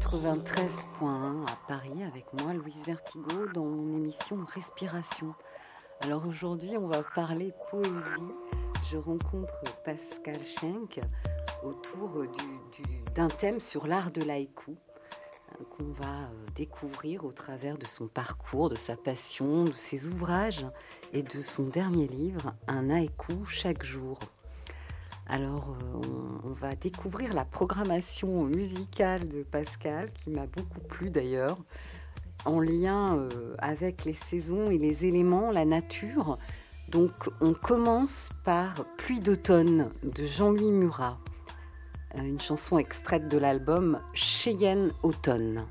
93.1 à Paris avec moi, Louise Vertigo, dans mon émission Respiration. Alors aujourd'hui, on va parler poésie. Je rencontre Pascal Schenk autour du- du- d'un thème sur l'art de l'haïku euh, qu'on va euh, découvrir au travers de son parcours, de sa passion, de ses ouvrages et de son dernier livre, Un haïku chaque jour. Alors, euh, on, va découvrir la programmation musicale de Pascal, qui m'a beaucoup plu d'ailleurs, en lien euh, avec les saisons et les éléments, la nature. Donc, on commence par Pluie d'automne de Jean-Louis Murat, euh, une chanson extraite de l'album Cheyenne Automne.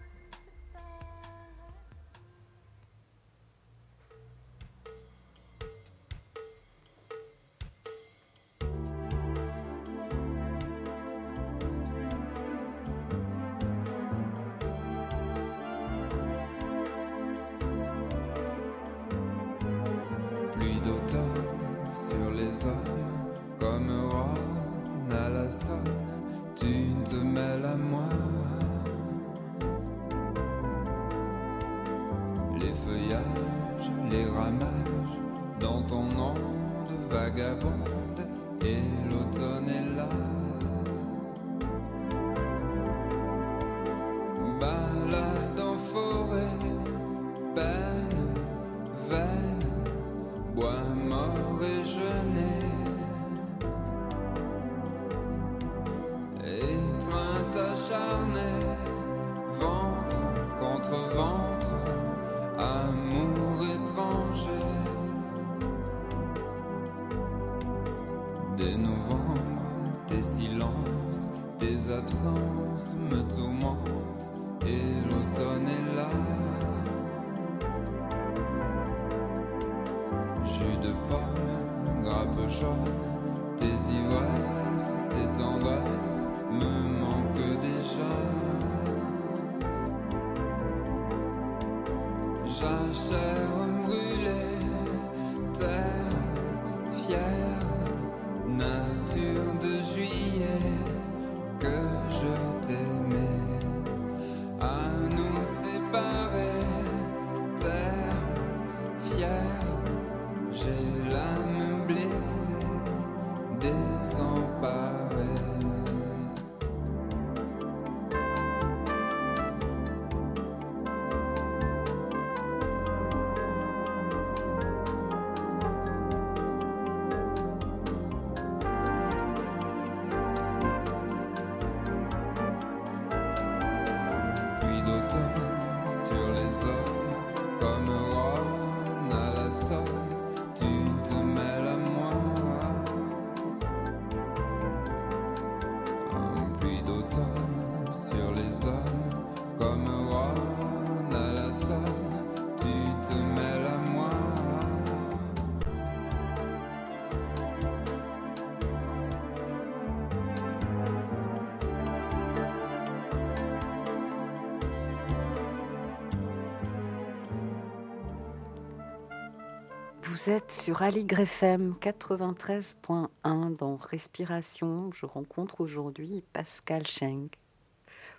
Vous êtes sur Aligre FM 93.1 dans Respiration. Je rencontre aujourd'hui Pascal Schenk.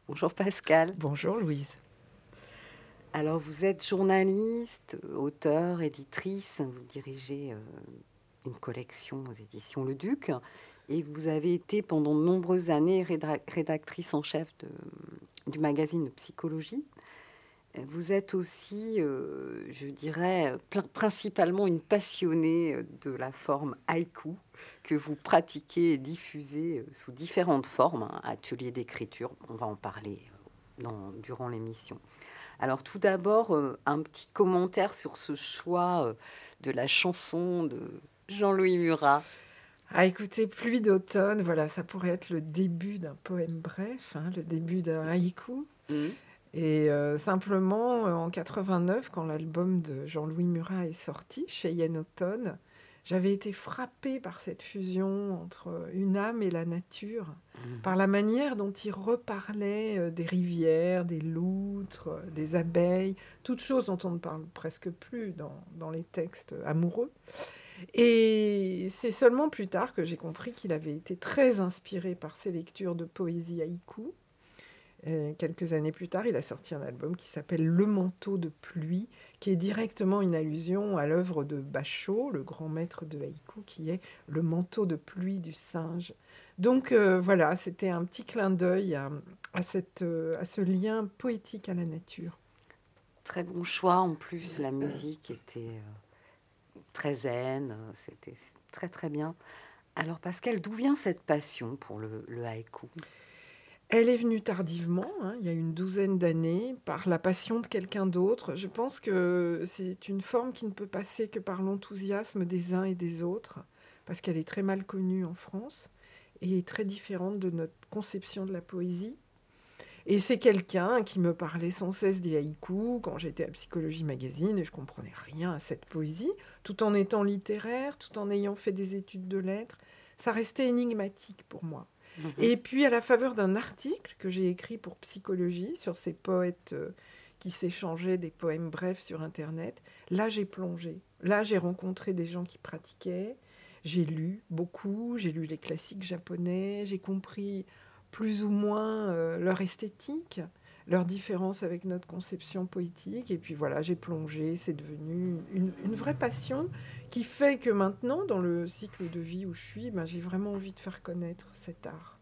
Bonjour Pascal. Bonjour Louise. Alors, vous êtes journaliste, auteur, éditrice. Vous dirigez euh, une collection aux éditions Le Duc. Et vous avez été pendant de nombreuses années réda- rédactrice en chef de- du magazine Psychologie. Vous êtes aussi, euh, je dirais, principalement une passionnée euh, de la forme haïku que vous pratiquez et diffusez euh, sous différentes formes, hein, ateliers d'écriture, on va en parler dans- durant l'émission. Alors tout d'abord, euh, un petit commentaire sur ce choix euh, de la chanson de Jean-Louis Murat. Ah, écoutez, Pluie d'automne, voilà, ça pourrait être le début d'un poème bref, hein, le début d'un haïku. Et euh, simplement, euh, en 89, quand l'album de Jean-Louis Murat est sorti, Cheyenne Automne, j'avais été frappée par cette fusion entre une âme et la nature, par la manière dont il reparlait euh, des rivières, des loutres, euh, des abeilles, toutes choses dont on ne parle presque plus dans, dans les textes amoureux. Et c'est seulement plus tard que j'ai compris qu'il avait été très inspiré par ses lectures de poésie haïku. Euh, quelques années plus tard, il a sorti un album qui s'appelle Le manteau de pluie, qui est directement une allusion à l'œuvre de Bachot, le grand maître de haïku, qui est Le manteau de pluie du singe. Donc euh, voilà, c'était un petit clin d'œil à, cette, euh, à ce lien poétique à la nature. Très bon choix en plus, la musique était très zen, c'était très très bien. Alors Pascal, d'où vient cette passion pour le, le haïku? Elle est venue tardivement, hein, il y a une douzaine d'années, par la passion de quelqu'un d'autre. Je pense que c'est une forme qui ne peut passer que par l'enthousiasme des uns et des autres, parce qu'elle est très mal connue en France et très différente de notre conception de la poésie. Et c'est quelqu'un qui me parlait sans cesse des haïkus quand j'étais à Psychologie Magazine et je comprenais rien à cette poésie, tout en étant littéraire, tout en ayant fait des études de lettres. Ça restait énigmatique pour moi. Et puis, à la faveur d'un article que j'ai écrit pour Psychologie sur ces poètes euh, qui s'échangeaient des poèmes brefs sur Internet, là, j'ai plongé. Là, j'ai rencontré des gens qui pratiquaient. J'ai lu beaucoup, j'ai lu les classiques japonais, j'ai compris plus ou moins euh, leur esthétique, leur différence avec notre conception poétique. Et puis voilà, j'ai plongé, c'est devenu une, une vraie passion qui fait que maintenant, dans le cycle de vie où je suis, ben, j'ai vraiment envie de faire connaître cet art.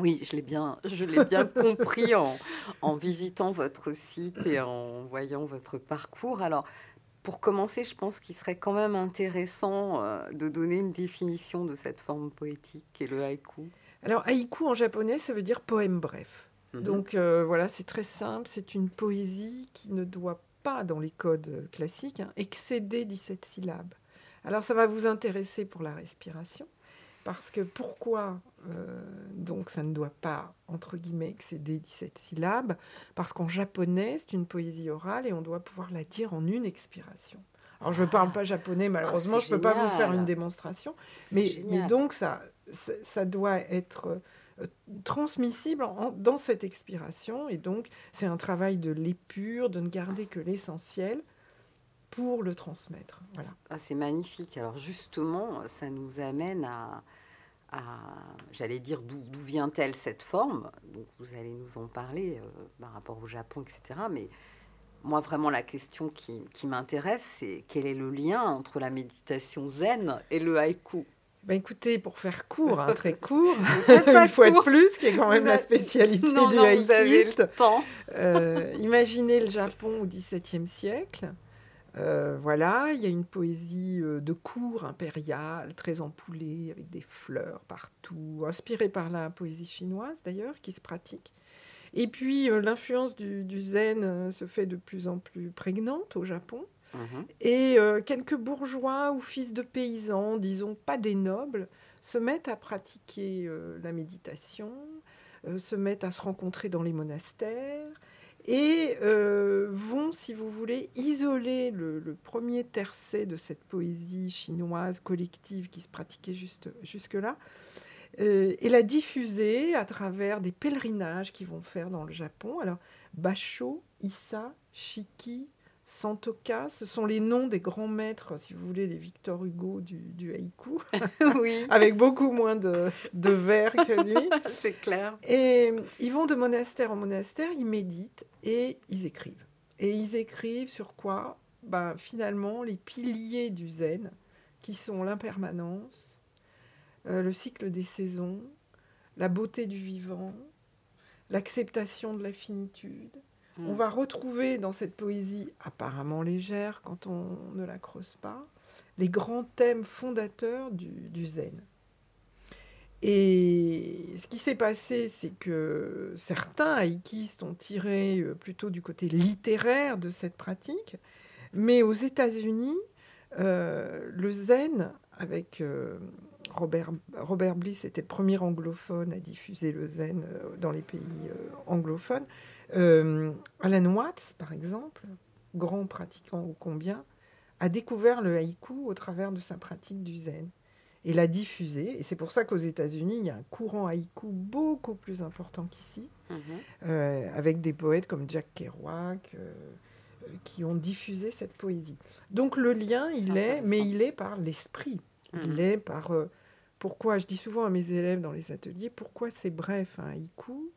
Oui, je l'ai bien, je l'ai bien compris en, en visitant votre site et en voyant votre parcours. Alors, pour commencer, je pense qu'il serait quand même intéressant euh, de donner une définition de cette forme poétique qu'est le haïku. Alors, haïku en japonais, ça veut dire poème bref. Mhm. Donc euh, voilà, c'est très simple. C'est une poésie qui ne doit pas, dans les codes euh, classiques, hein, excéder 17 syllabes. Alors ça va vous intéresser pour la respiration. Parce que pourquoi euh, donc ça ne doit pas, entre guillemets, excéder 17 syllabes? Parce qu'en japonais, c'est une poésie orale et on doit pouvoir la dire en une expiration. Alors je ne parle pas japonais, malheureusement, Ah, c'est je ne peux pas vous faire une démonstration. Mais, donc, ça, ça, ça doit être transmissible dans cette expiration. Et donc, c'est un travail de l'épure, de ne garder que l'essentiel pour le transmettre. Voilà. Ah, c'est magnifique. Alors justement, ça nous amène à, j'allais dire, d'où d'où vient-elle cette forme? Donc vous allez nous en parler euh, par rapport au Japon, etc. Mais moi, vraiment, la question qui, qui m'intéresse, c'est quel est le lien entre la méditation zen et le haïku Ben écoutez, pour faire court, hein, très court, une fois de plus, qui est quand même la spécialité Non, du haïkiste. Euh, imaginez le Japon au XVIIe siècle. Euh, voilà, il y a une poésie euh, de cour impériale, très ampoulée, avec des fleurs partout, inspirée par la poésie chinoise d'ailleurs, qui se pratique. Et puis euh, l'influence du, du zen se fait de plus en plus prégnante au Japon. Mhm. Et euh, quelques bourgeois ou fils de paysans, disons pas des nobles, se mettent à pratiquer euh, la méditation, euh, se mettent à se rencontrer dans les monastères et vont, si vous voulez, isoler le, le premier tercet de cette poésie chinoise collective qui se pratiquait juste, jusque-là et la diffuser à travers des pèlerinages qu'ils vont faire dans le Japon. Alors, Basho, Issa, Shiki, Santoka, ce sont les noms des grands maîtres, si vous voulez, les Victor Hugo du, du haïku, oui, avec beaucoup moins de, de vers que lui. c'est clair. Et ils vont de monastère en monastère, ils méditent et ils écrivent. Et ils écrivent sur quoi? Ben, Finalement, les piliers du zen, qui sont l'impermanence, euh, le cycle des saisons, la beauté du vivant, l'acceptation de la finitude. Mm. On va retrouver dans cette poésie apparemment légère quand on ne la creuse pas, les grands thèmes fondateurs du, du zen. Et ce qui s'est passé, c'est que certains haïkistes ont tiré euh, plutôt du côté littéraire de cette pratique, mais aux États-Unis, euh, le zen, avec euh, Robert, Robert Bliss, était le premier anglophone à diffuser le zen dans les pays anglophones. Euh, Alan Watts, par exemple, grand pratiquant ô combien, a découvert le haïku au travers de sa pratique du zen et l'a diffusé. Et c'est pour ça qu'aux États-Unis, il y a un courant haïku beaucoup plus important qu'ici, Mhm. euh, avec des poètes comme Jack Kerouac euh, qui ont diffusé cette poésie. Donc le lien, il est, mais il est par l'esprit. Il Mhm. est par... euh, pourquoi, je dis souvent à mes élèves dans les ateliers, pourquoi c'est bref un haïku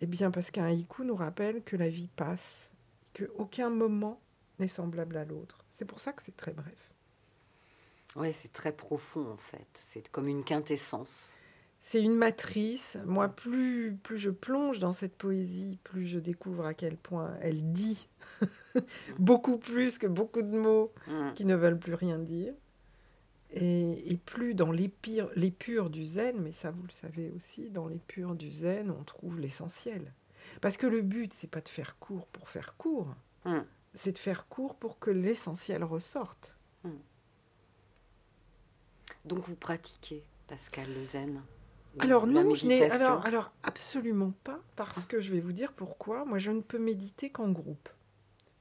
Eh bien parce qu'un haïku nous rappelle que la vie passe, qu'aucun moment n'est semblable à l'autre. C'est pour ça que c'est très bref. Ouais, c'est très profond en fait. C'est comme une quintessence. C'est une matrice. Moi, plus, plus je plonge dans cette poésie, plus je découvre à quel point elle dit beaucoup plus que beaucoup de mots Mm. qui ne veulent plus rien dire. Et, et plus dans l'épure du zen, mais ça vous le savez aussi, dans l'épure du zen, on trouve l'essentiel. Parce que le but, c'est pas de faire court pour faire court, Mm. c'est de faire court pour que l'essentiel ressorte. Donc vous pratiquez, Pascal, le zen Alors non, je n'ai alors, alors absolument pas, parce que je vais vous dire pourquoi. Moi, je ne peux méditer qu'en groupe.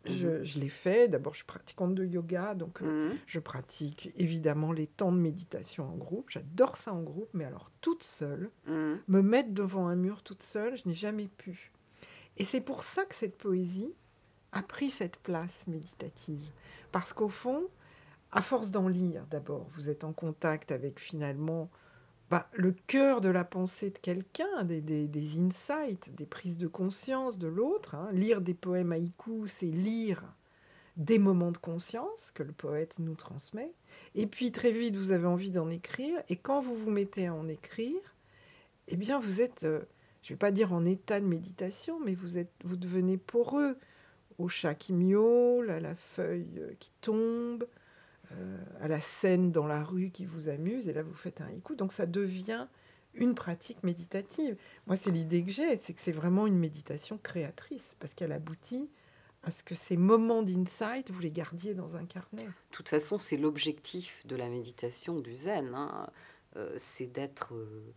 Je, je l'ai fait. D'abord, je suis pratiquante de yoga, donc euh, Mhm. je pratique évidemment les temps de méditation en groupe. J'adore ça en groupe, mais alors toute seule, Mhm. me mettre devant un mur toute seule, je n'ai jamais pu. Et c'est pour ça que cette poésie a pris cette place méditative. Parce qu'au fond, à force d'en lire, d'abord, vous êtes en contact avec finalement bah, le cœur de la pensée de quelqu'un, des, des- des insights, des prises de conscience de l'autre. hein. Lire des poèmes haïkus, c'est lire des moments de conscience que le poète nous transmet. Et puis très vite, vous avez envie d'en écrire. Et quand vous vous mettez à en écrire, eh bien, vous êtes, euh, je ne vais pas dire en état de méditation, mais vous, êtes, vous devenez poreux au chat qui miaule, à la feuille euh, qui tombe, à la scène dans la rue qui vous amuse, et là vous faites un haïku. Donc ça devient une pratique méditative. Moi, c'est l'idée que j'ai, c'est que c'est vraiment une méditation créatrice, parce qu'elle aboutit à ce que ces moments d'insight, vous les gardiez dans un carnet. De toute façon, c'est l'objectif de la méditation du zen. hein. Euh, c'est d'être euh,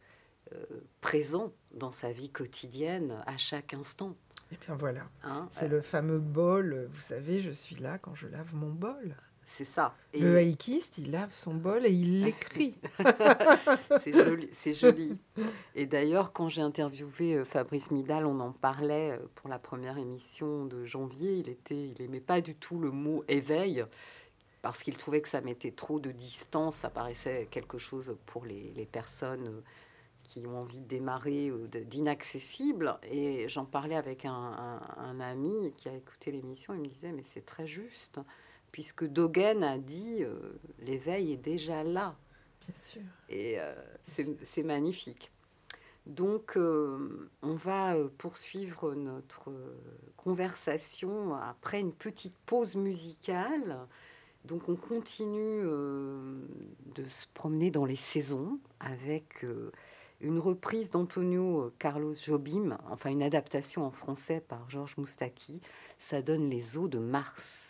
euh, présent dans sa vie quotidienne à chaque instant. Et bien voilà, hein. c'est Euh, le fameux bol. euh, Vous savez, je suis là quand je lave mon bol. C'est ça. Et Le haïkiste, il lave son bol et il l'écrit. c'est joli, c'est joli. Et d'ailleurs, quand j'ai interviewé euh, Fabrice Midal, on en parlait euh, pour la première émission de janvier. Il était, il aimait pas du tout le mot éveil parce qu'il trouvait que ça mettait trop de distance. Ça paraissait quelque chose pour les, les personnes euh, qui ont envie de démarrer d'inaccessible. Et j'en parlais avec un, un- un ami qui a écouté l'émission. Il me disait, mais c'est très juste, puisque Dogen a dit, euh, l'éveil est déjà là. Bien sûr. Et euh, c'est magnifique. Donc, euh, on va poursuivre notre conversation après une petite pause musicale. Donc, on continue de se promener dans les saisons avec une reprise d'Antonio Carlos Jobim, enfin une adaptation en français par Georges Moustaki. Ça donne les eaux de Mars.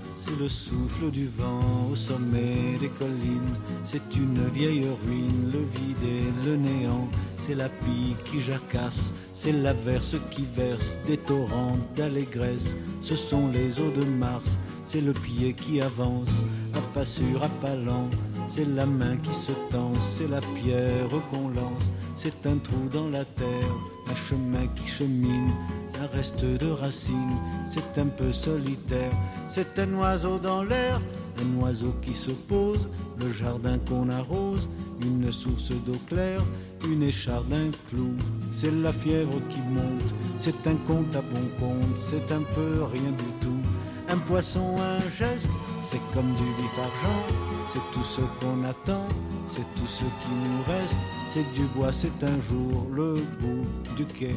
C'est le souffle du vent au sommet des collines. C'est une vieille ruine, le vide et le néant. C'est la pie qui jacasse, c'est l'averse qui verse des torrents d'allégresse. Ce sont les eaux de Mars, c'est le pied qui avance, à pas sûr, à pas lent. C'est la main qui se tend, c'est la pierre qu'on lance. C'est un trou dans la terre, un chemin qui chemine, un reste de racines. C'est un peu solitaire, c'est un oiseau dans l'air, un oiseau qui se pose, le jardin qu'on arrose, une source d'eau claire, une écharde, un clou. C'est la fièvre qui monte, c'est un compte à bon compte, c'est un peu rien du tout. Un poisson, un geste, c'est comme du vif argent, c'est tout ce qu'on attend, c'est tout ce qui nous reste. C'est du bois, c'est un jour le bout du quai,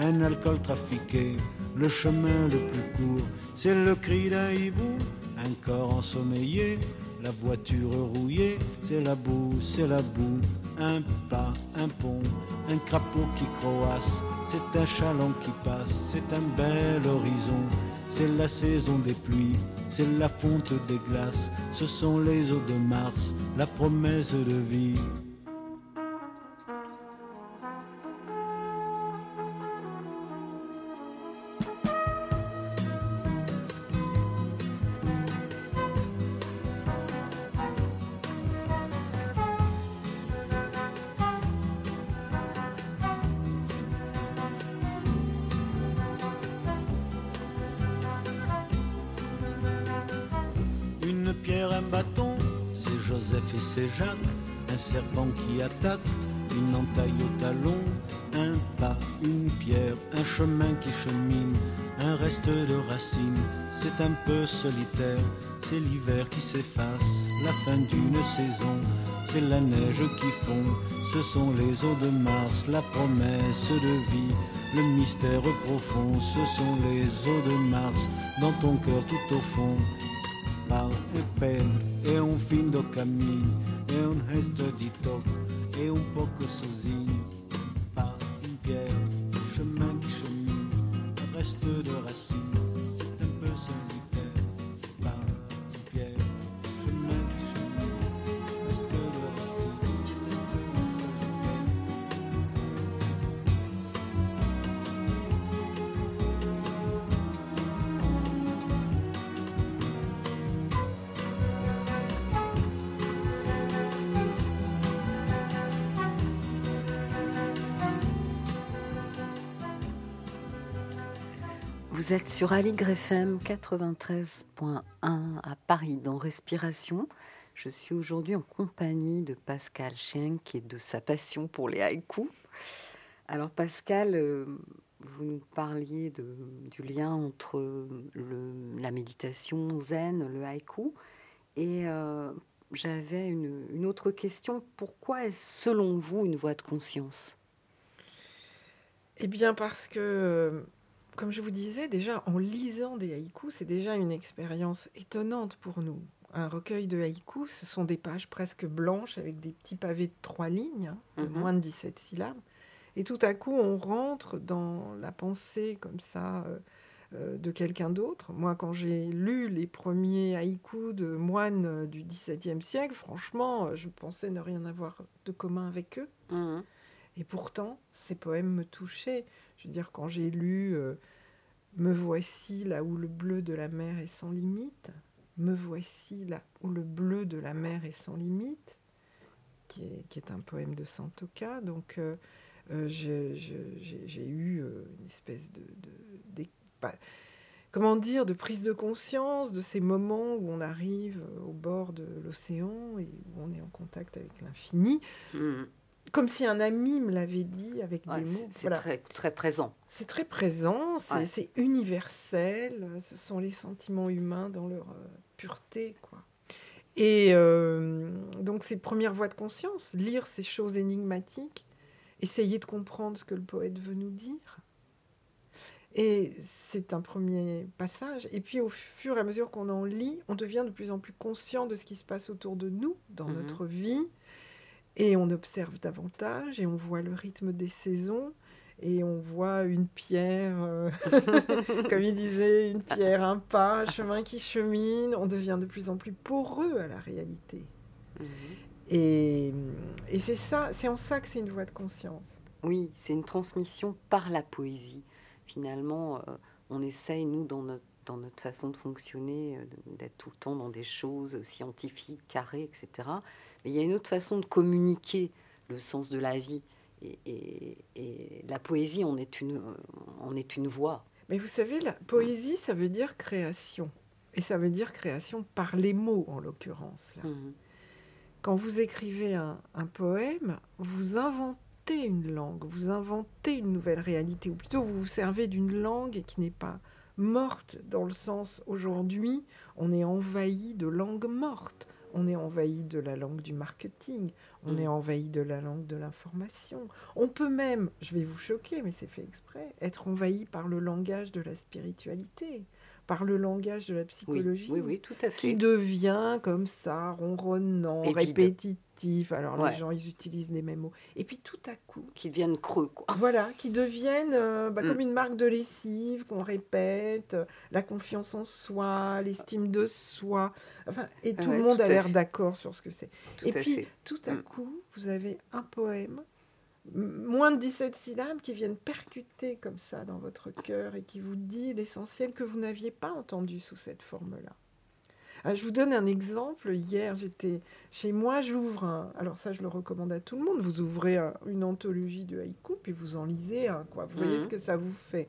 un alcool trafiqué, le chemin le plus court, c'est le cri d'un hibou, un corps ensommeillé, la voiture rouillée, c'est la boue, c'est la boue, un pas, un pont, un crapaud qui croasse, c'est un chaland qui passe, c'est un bel horizon, c'est la saison des pluies, c'est la fonte des glaces, ce sont les eaux de Mars, la promesse de vie. Chemin qui chemine. Un reste de racines, c'est un peu solitaire. C'est l'hiver qui s'efface, la fin d'une saison. C'est la neige qui fond, ce sont les eaux de Mars, la promesse de vie. Le mystère profond, ce sont les eaux de Mars, dans ton cœur tout au fond. mal e pena, é um fim do caminho, é um resto de toque, é um pouco sozinho. Pas une pierre, reste de racine, c'est un peu solitaire. Vous êtes sur Aligre FM 93.1 à Paris dans Respiration. Je suis aujourd'hui en compagnie de Pascal Schenk et de sa passion pour les haïkus. Alors Pascal, euh, vous nous parliez du lien entre la méditation zen, le haïku, et euh, j'avais une, une autre question. Pourquoi est-ce selon vous une voie de conscience? Eh bien, parce que, comme je vous disais, déjà en lisant des haïkus, c'est déjà une expérience étonnante pour nous. Un recueil de haïkus, ce sont des pages presque blanches avec des petits pavés de trois lignes, hein, de Mhm. moins de 17 syllabes. Et tout à coup, on rentre dans la pensée comme ça euh, euh, de quelqu'un d'autre. Moi, quand j'ai lu les premiers haïkus de moines euh, du XVIIe siècle, franchement, je pensais ne rien avoir de commun avec eux. Et pourtant, ces poèmes me touchaient. Je veux dire, quand j'ai lu euh, Me voici là où le bleu de la mer est sans limite, Me voici là où le bleu de la mer est sans limite, qui est, un poème de Santoka. Donc, euh, euh, j'ai eu une espèce de. comment dire, de prise de conscience de ces moments où on arrive au bord de l'océan et où on est en contact avec l'infini. Mhm. Comme si un ami me l'avait dit avec Ouais, des mots. c'est Voilà. très, très présent. C'est très présent, c'est Ouais. universel, ce sont les sentiments humains dans leur euh, pureté. Quoi. Et euh, donc, ces premières voies de conscience, lire ces choses énigmatiques, essayer de comprendre ce que le poète veut nous dire. Et c'est un premier passage. Et puis, au fur et à mesure qu'on en lit, on devient de plus en plus conscient de ce qui se passe autour de nous, dans Mhm. notre vie. Et on observe davantage et on voit le rythme des saisons. et on voit une pierre, euh, comme il disait, une pierre, un pas, un chemin qui chemine, on devient de plus en plus poreux à la réalité. Mhm. Et, et c'est ça, c'est en ça que c'est une voie de conscience. Oui, c'est une transmission par la poésie. Finalement, euh, on essaye, nous, dans notre, dans notre façon de fonctionner, euh, d'être tout le temps dans des choses scientifiques, carrées, etc. Mais il y a une autre façon de communiquer le sens de la vie. Et, et- et la poésie, on est une, on est une voix. Mais vous savez, la poésie, ça veut dire création. Et ça veut dire création par les mots, en l'occurrence. là. Mhm. Quand vous écrivez un, un poème, vous inventez une langue, vous inventez une nouvelle réalité, ou plutôt vous vous servez d'une langue qui n'est pas morte dans le sens aujourd'hui, on est envahi de langues mortes, on est envahi de la langue du marketing, on Mm. est envahi de la langue de l'information. On peut même, je vais vous choquer, mais c'est fait exprès, être envahi par le langage de la spiritualité, par le langage de la psychologie oui, oui, tout à qui devient comme ça, ronronnant, Et répétitif. Alors Ouais. les gens, ils utilisent les mêmes mots. Et puis tout à coup, Qui deviennent creux, quoi. voilà, qui deviennent euh, bah, Mm. comme une marque de lessive qu'on répète, euh, la confiance en soi, l'estime de soi. Enfin, et tout Ouais, le monde tout a l'air d'accord sur ce que c'est. Et puis fait. tout à Mm. coup, vous avez un poème, moins de 17 syllabes, qui viennent percuter comme ça dans votre cœur et qui vous dit l'essentiel que vous n'aviez pas entendu sous cette forme-là. Ah, je vous donne un exemple. Hier, j'étais chez moi, j'ouvre un. Alors, ça, je le recommande à tout le monde. Vous ouvrez un- une anthologie de haïku, puis vous en lisez un, quoi. Vous voyez Mhm. ce que ça vous fait.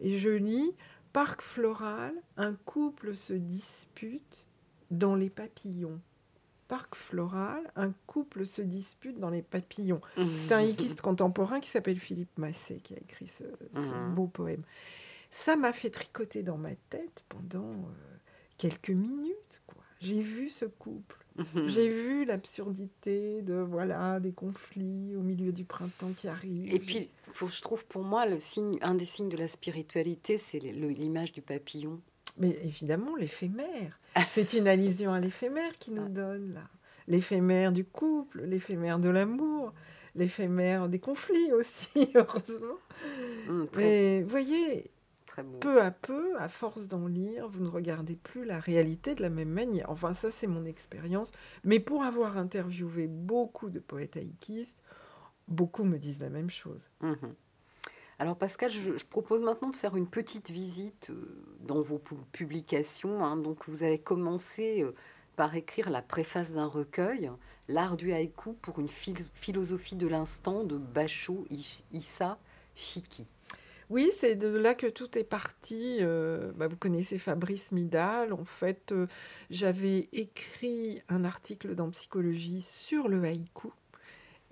Et je lis Parc floral, un couple se dispute dans les papillons. Parc floral, un couple se dispute dans les papillons. C'est un hikiste contemporain qui s'appelle Philippe Massé qui a écrit ce, ce Mhm. beau poème. Ça m'a fait tricoter dans ma tête pendant euh, quelques minutes. quoi. J'ai vu ce couple. J'ai vu l'absurdité de voilà des conflits au milieu du printemps qui arrive. Et puis, pour- je trouve pour moi, le signe, un des signes de la spiritualité, c'est l'image du papillon. Mais évidemment, l'éphémère. C'est une allusion à l'éphémère qui nous donne là. L'éphémère du couple, l'éphémère de l'amour, l'éphémère des conflits aussi, heureusement. Très, Mais vous voyez, très peu à peu, à force d'en lire, vous ne regardez plus la réalité de la même manière. Enfin, ça, c'est mon expérience. Mais pour avoir interviewé beaucoup de poètes haïkistes, beaucoup me disent la même chose. Mhm. Alors Pascal, je, propose maintenant de faire une petite visite euh, dans vos pu- publications. hein. Donc vous avez commencé euh, par écrire la préface d'un recueil, L'art du haïku pour une phil- philosophie de l'instant de Basho Issa Shiki. Oui, c'est de là que tout est parti. Euh, bah, vous connaissez Fabrice Midal. En fait, j'avais écrit un article dans Psychologie sur le haïku.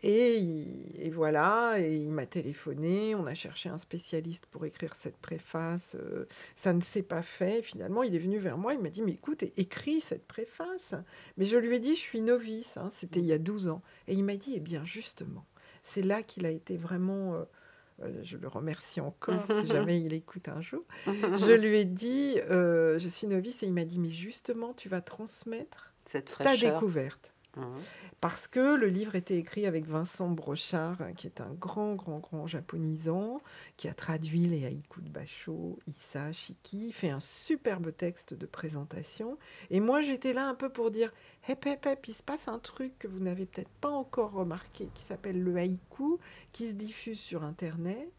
Et, il- et voilà, et il m'a téléphoné, on a cherché un spécialiste pour écrire cette préface, euh, ça ne s'est pas fait. Finalement, il est venu vers moi, il m'a dit, mais écoute, écris cette préface. Mais je lui ai dit, je suis novice, hein, c'était il y a 12 ans. Et il m'a dit, eh bien justement, c'est là qu'il a été vraiment... euh, euh, je le remercie encore si jamais il écoute un jour. Je lui ai dit, euh, je suis novice, et il m'a dit, mais justement, tu vas transmettre Cette ta découverte. Parce que le livre était écrit avec Vincent Brochard, qui est un grand, grand, grand japonisant, qui a traduit les haïkus de Basho, Issa, Shiki, fait un superbe texte de présentation. Et moi, j'étais là un peu pour dire, hep, hep, hep, il se passe un truc que vous n'avez peut-être pas encore remarqué, qui s'appelle le haïku, qui se diffuse sur Internet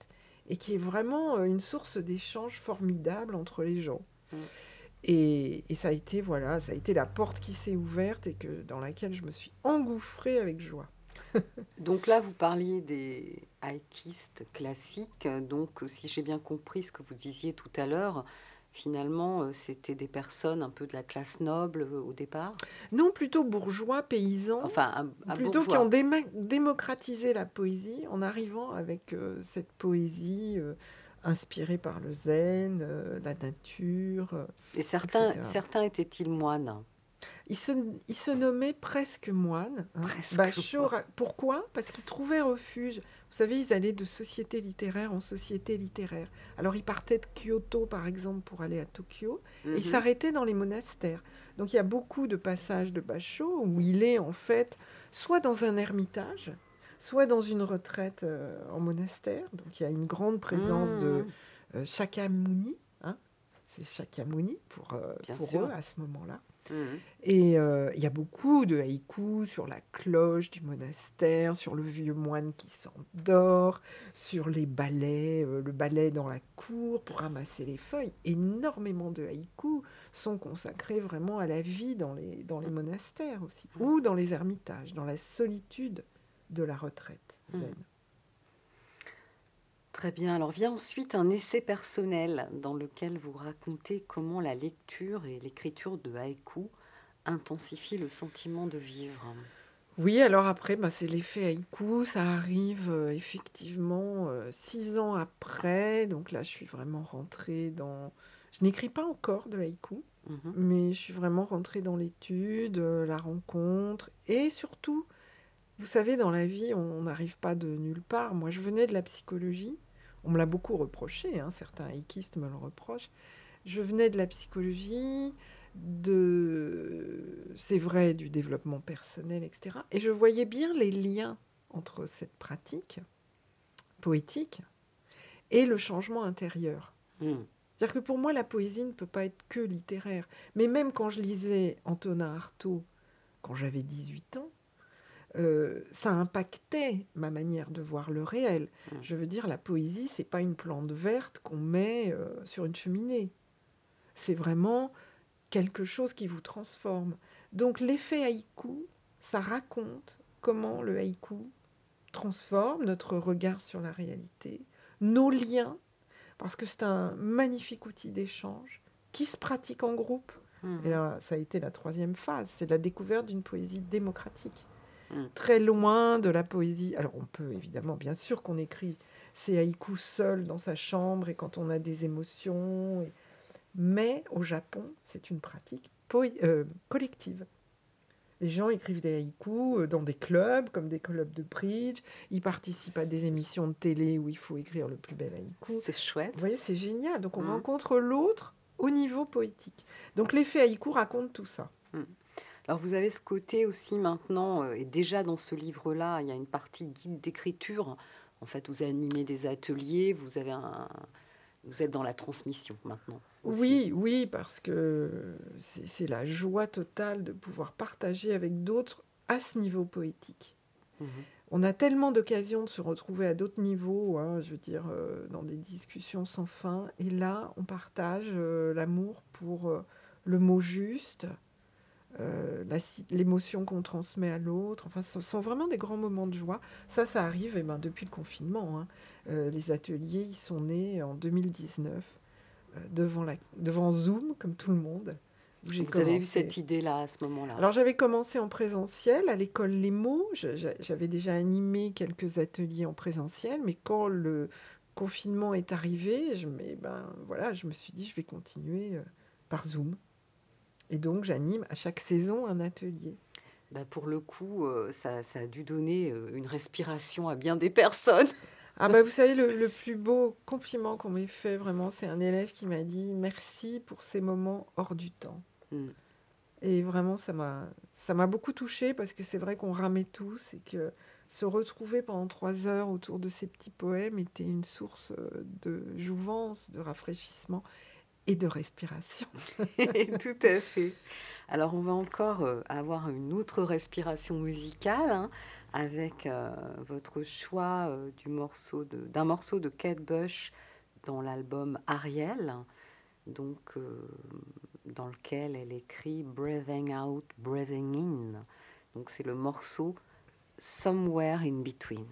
et qui est vraiment euh, une source d'échange formidable entre les gens. Mm. Et, et ça a été voilà, ça a été la porte qui s'est ouverte et que dans laquelle je me suis engouffrée avec joie. Donc là, vous parliez des haïkistes classiques. Donc, si j'ai bien compris ce que vous disiez tout à l'heure, finalement, euh, c'était des personnes un peu de la classe noble euh, au départ? Non, plutôt bourgeois, paysans, Enfin, un, un plutôt qui ont déma- démocratisé la poésie en arrivant avec euh, cette poésie euh, inspirée par le zen, euh, la nature. euh. Et certains, etc. certains étaient-ils moines Ils se, ils se nommaient presque moines. hein. Presque ra- Pourquoi? Parce qu'ils trouvaient refuge. Vous savez, ils allaient de société littéraire en société littéraire. Alors, ils partaient de Kyoto, par exemple, pour aller à Tokyo. et Mhm. il s'arrêtait dans les monastères. Donc il y a beaucoup de passages de Basho où il est en fait soit dans un ermitage, soit dans une retraite euh, en monastère, donc il y a une grande présence de Mmh. euh, Shakyamuni, hein, c'est Shakyamuni pour, euh, pour sûr. eux à ce moment-là. Mmh. Et euh, il y a beaucoup de haïkus sur la cloche du monastère, sur le vieux moine qui s'endort, sur les balais, le balai dans la cour pour ramasser les feuilles. Énormément de haïkus sont consacrés vraiment à la vie dans les, dans les monastères aussi, ou dans les ermitages, dans la solitude de la retraite zen. Très bien. Alors vient ensuite un essai personnel dans lequel vous racontez comment la lecture et l'écriture de haïku intensifient le sentiment de vivre. Oui, alors après, bah, c'est l'effet haïku, ça arrive euh, effectivement euh, six ans après, donc là je suis vraiment rentrée dans... Je n'écris pas encore de haïku, Mhm. mais je suis vraiment rentrée dans l'étude, euh, la rencontre, et surtout, vous savez, dans la vie, on n'arrive pas de nulle part. Moi, je venais de la psychologie, on me l'a beaucoup reproché, hein, certains haïkistes me le reprochent. Je venais de la psychologie, de, c'est vrai, du développement personnel, etc. Et je voyais bien les liens entre cette pratique poétique et le changement intérieur. Mmh. C'est-à-dire que pour moi, la poésie ne peut pas être que littéraire. Mais même quand je lisais Antonin Artaud, quand j'avais 18 ans, euh, ça impactait ma manière de voir le réel. Mm. Je veux dire, la poésie, c'est pas une plante verte qu'on met euh, sur une cheminée. C'est vraiment quelque chose qui vous transforme. Donc l'effet haïku, ça raconte comment le haïku transforme notre regard sur la réalité, nos liens, parce que c'est un magnifique outil d'échange qui se pratique en groupe. Mhm. Et là, ça a été la troisième phase, c'est la découverte d'une poésie démocratique. Mm. Très loin de la poésie. Alors on peut évidemment, bien sûr qu'on écrit ses haïkus seul dans sa chambre et quand on a des émotions. Mais au Japon, c'est une pratique euh, collective. Les gens écrivent des haïkus euh, dans des clubs, comme des clubs de bridge. Ils participent à des émissions de télé où il faut écrire le plus bel haïku. C'est chouette. Vous voyez, c'est génial. Donc on Mhm. rencontre l'autre au niveau poétique. Donc l'effet haïku raconte tout ça. Alors vous avez ce côté aussi maintenant, euh, et déjà dans ce livre-là, il y a une partie guide d'écriture. En fait, vous animez des ateliers, vous avez un, vous êtes dans la transmission maintenant. aussi. Oui, oui, parce que c'est la joie totale de pouvoir partager avec d'autres à ce niveau poétique. Mhm. On a tellement d'occasions de se retrouver à d'autres niveaux, hein, je veux dire, euh, dans des discussions sans fin. Et là, on partage euh, l'amour pour euh, le mot juste, euh, l'émotion qu'on transmet à l'autre. Enfin, ce sont vraiment des grands moments de joie. Ça, ça arrive eh ben, depuis le confinement. hein. Euh, les ateliers, ils sont nés en 2019, euh, devant, la, devant Zoom, comme tout le monde. où Vous avez eu cette idée-là à ce moment-là? Alors j'avais commencé en présentiel à l'école Les Mots. J'avais déjà animé quelques ateliers en présentiel, mais quand le confinement est arrivé, je, me- ben, voilà, je me suis dit je vais continuer par Zoom. Et donc j'anime à chaque saison un atelier. Bah, pour le coup, euh, ça, ça a dû donner euh, une respiration à bien des personnes. Ah bah vous savez, le, le plus beau compliment qu'on m'ait fait vraiment, c'est un élève qui m'a dit merci pour ces moments hors du temps. Mm. Et vraiment, ça m'a ça m'a beaucoup touchée parce que c'est vrai qu'on ramait tous et que se retrouver pendant trois heures autour de ces petits poèmes était une source euh, de jouvence, de rafraîchissement et de respiration. Tout à fait. Alors, on va encore euh, avoir une autre respiration musicale hein, avec euh, votre choix euh, du morceau de- d'un morceau de Kate Bush dans l'album Ariel, donc dans lequel elle écrit Breathing Out, Breathing In. Donc, c'est le morceau Somewhere in Between.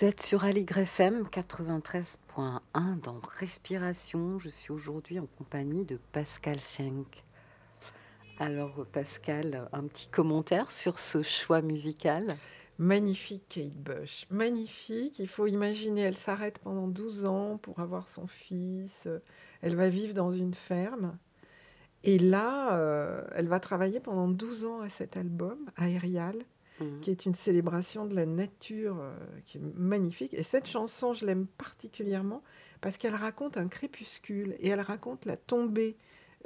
Vous êtes sur Aligre FM 93.1 dans Respiration. Je suis aujourd'hui en compagnie de Pascal Schenk. Alors Pascal, un petit commentaire sur ce choix musical? Magnifique Kate Bush, magnifique. Il faut imaginer, elle s'arrête pendant 12 ans pour avoir son fils. Elle va vivre dans une ferme. Et là, euh, elle va travailler pendant 12 ans à cet album, Aérial, Mhm. qui est une célébration de la nature euh, qui est magnifique. Et cette chanson, je l'aime particulièrement parce qu'elle raconte un crépuscule et elle raconte la tombée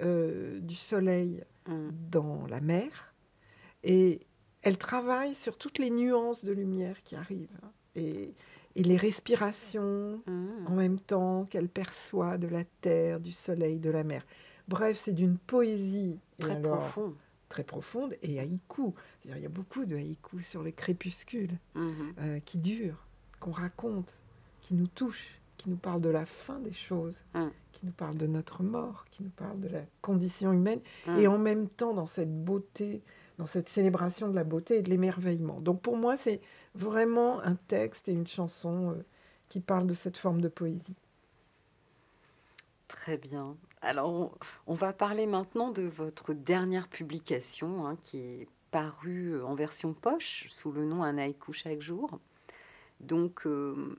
euh, du soleil Mhm. dans la mer. Et elle travaille sur toutes les nuances de lumière qui arrivent. hein, Et, et les respirations Mhm. en même temps qu'elle perçoit de la terre, du soleil, de la mer. Bref, c'est d'une poésie Très alors, profond. Très profonde et haïku. Il y a beaucoup de haïku sur les crépuscules Mhm. euh, qui durent, qu'on raconte, qui nous touchent, qui nous parlent de la fin des choses, Mm. qui nous parlent de notre mort, qui nous parlent de la condition humaine, Mm. et en même temps dans cette beauté, dans cette célébration de la beauté et de l'émerveillement. Donc pour moi, c'est vraiment un texte et une chanson euh, qui parlent de cette forme de poésie. Très bien. Alors, on, va parler maintenant de votre dernière publication hein, qui est parue en version poche sous le nom Un haïku chaque jour. Donc, euh,